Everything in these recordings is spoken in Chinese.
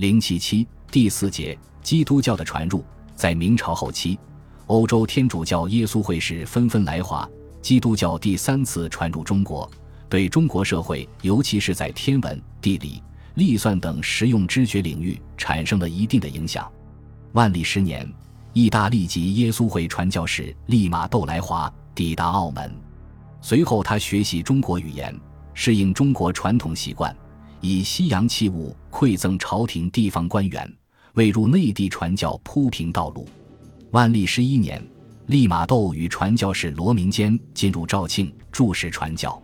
零七七第四节基督教的传入，在明朝后期，欧洲天主教耶稣会士纷纷来华，基督教第三次传入中国，对中国社会，尤其是在天文、地理、历算等实用知觉领域产生了一定的影响。万历十年，意大利籍耶稣会传教士利玛窦来华，抵达澳门。随后，他学习中国语言，适应中国传统习惯，以西洋器物馈赠朝廷地方官员，为入内地传教铺平道路。万历十一年，利玛窦与传教士罗明坚进入肇庆，注释传教。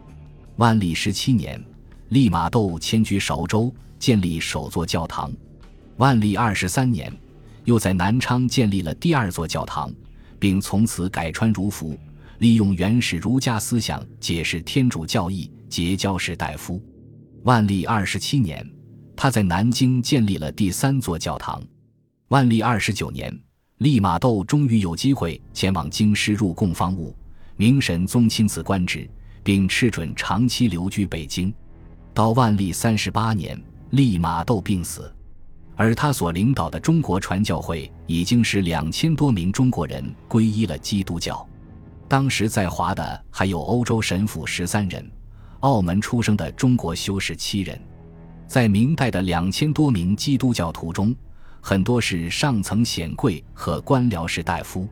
万历十七年，利玛窦迁居韶州，建立首座教堂。万历二十三年。又在南昌建立了第二座教堂，并从此改穿儒服，利用原始儒家思想解释天主教义，结交士大夫。万历二十七年，他在南京建立了第三座教堂。万历二十九年，利玛窦终于有机会前往京师入贡方物，明神宗亲自官职，并敕准长期留居北京。到万历三十八年，利玛窦病死。而他所领导的中国传教会已经使两千多名中国人皈依了基督教。当时在华的还有欧洲神父十三人，澳门出生的中国修士七人。在明代的两千多名基督教徒中，很多是上层显贵和官僚士大夫。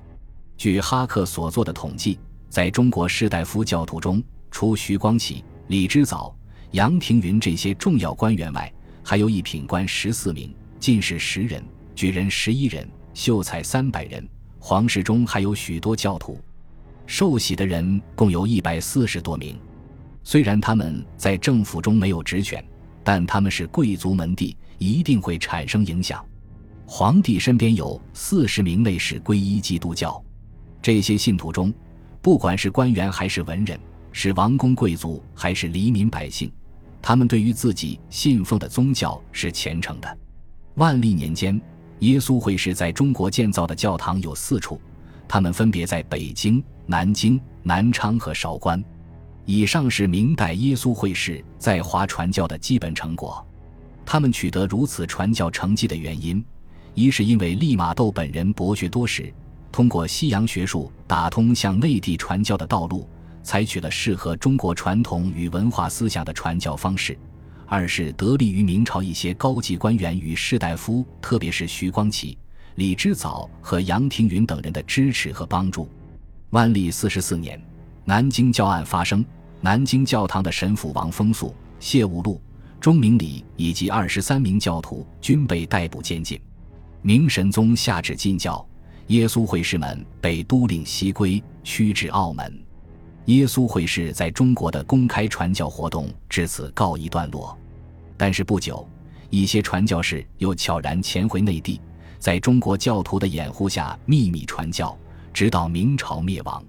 据哈克所做的统计，在中国士大夫教徒中，除徐光启、李之藻、杨廷云这些重要官员外，还有一品官十四名。进士十人，举人十一人，秀才三百人。皇室中还有许多教徒，受洗的人共有一百四十多名。虽然他们在政府中没有职权，但他们是贵族门第，一定会产生影响。皇帝身边有四十名内侍皈依基督教，这些信徒中，不管是官员还是文人，是王公贵族还是黎民百姓，他们对于自己信奉的宗教是虔诚的。万历年间，耶稣会士在中国建造的教堂有四处，他们分别在北京、南京、南昌和韶关。以上是明代耶稣会士在华传教的基本成果。他们取得如此传教成绩的原因，一是因为利玛窦本人博学多识，通过西洋学术打通向内地传教的道路，采取了适合中国传统与文化思想的传教方式。二是得力于明朝一些高级官员与士大夫，特别是徐光启、李之藻和杨廷云等人的支持和帮助。万历四十四年，南京教案发生，南京教堂的神父王风素、谢悟禄、钟明礼以及二十三名教徒均被逮捕监禁。明神宗下旨禁教，耶稣会士们被都令西归，驱至澳门。耶稣会士在中国的公开传教活动至此告一段落，但是不久，一些传教士又悄然潜回内地，在中国教徒的掩护下秘密传教，直到明朝灭亡。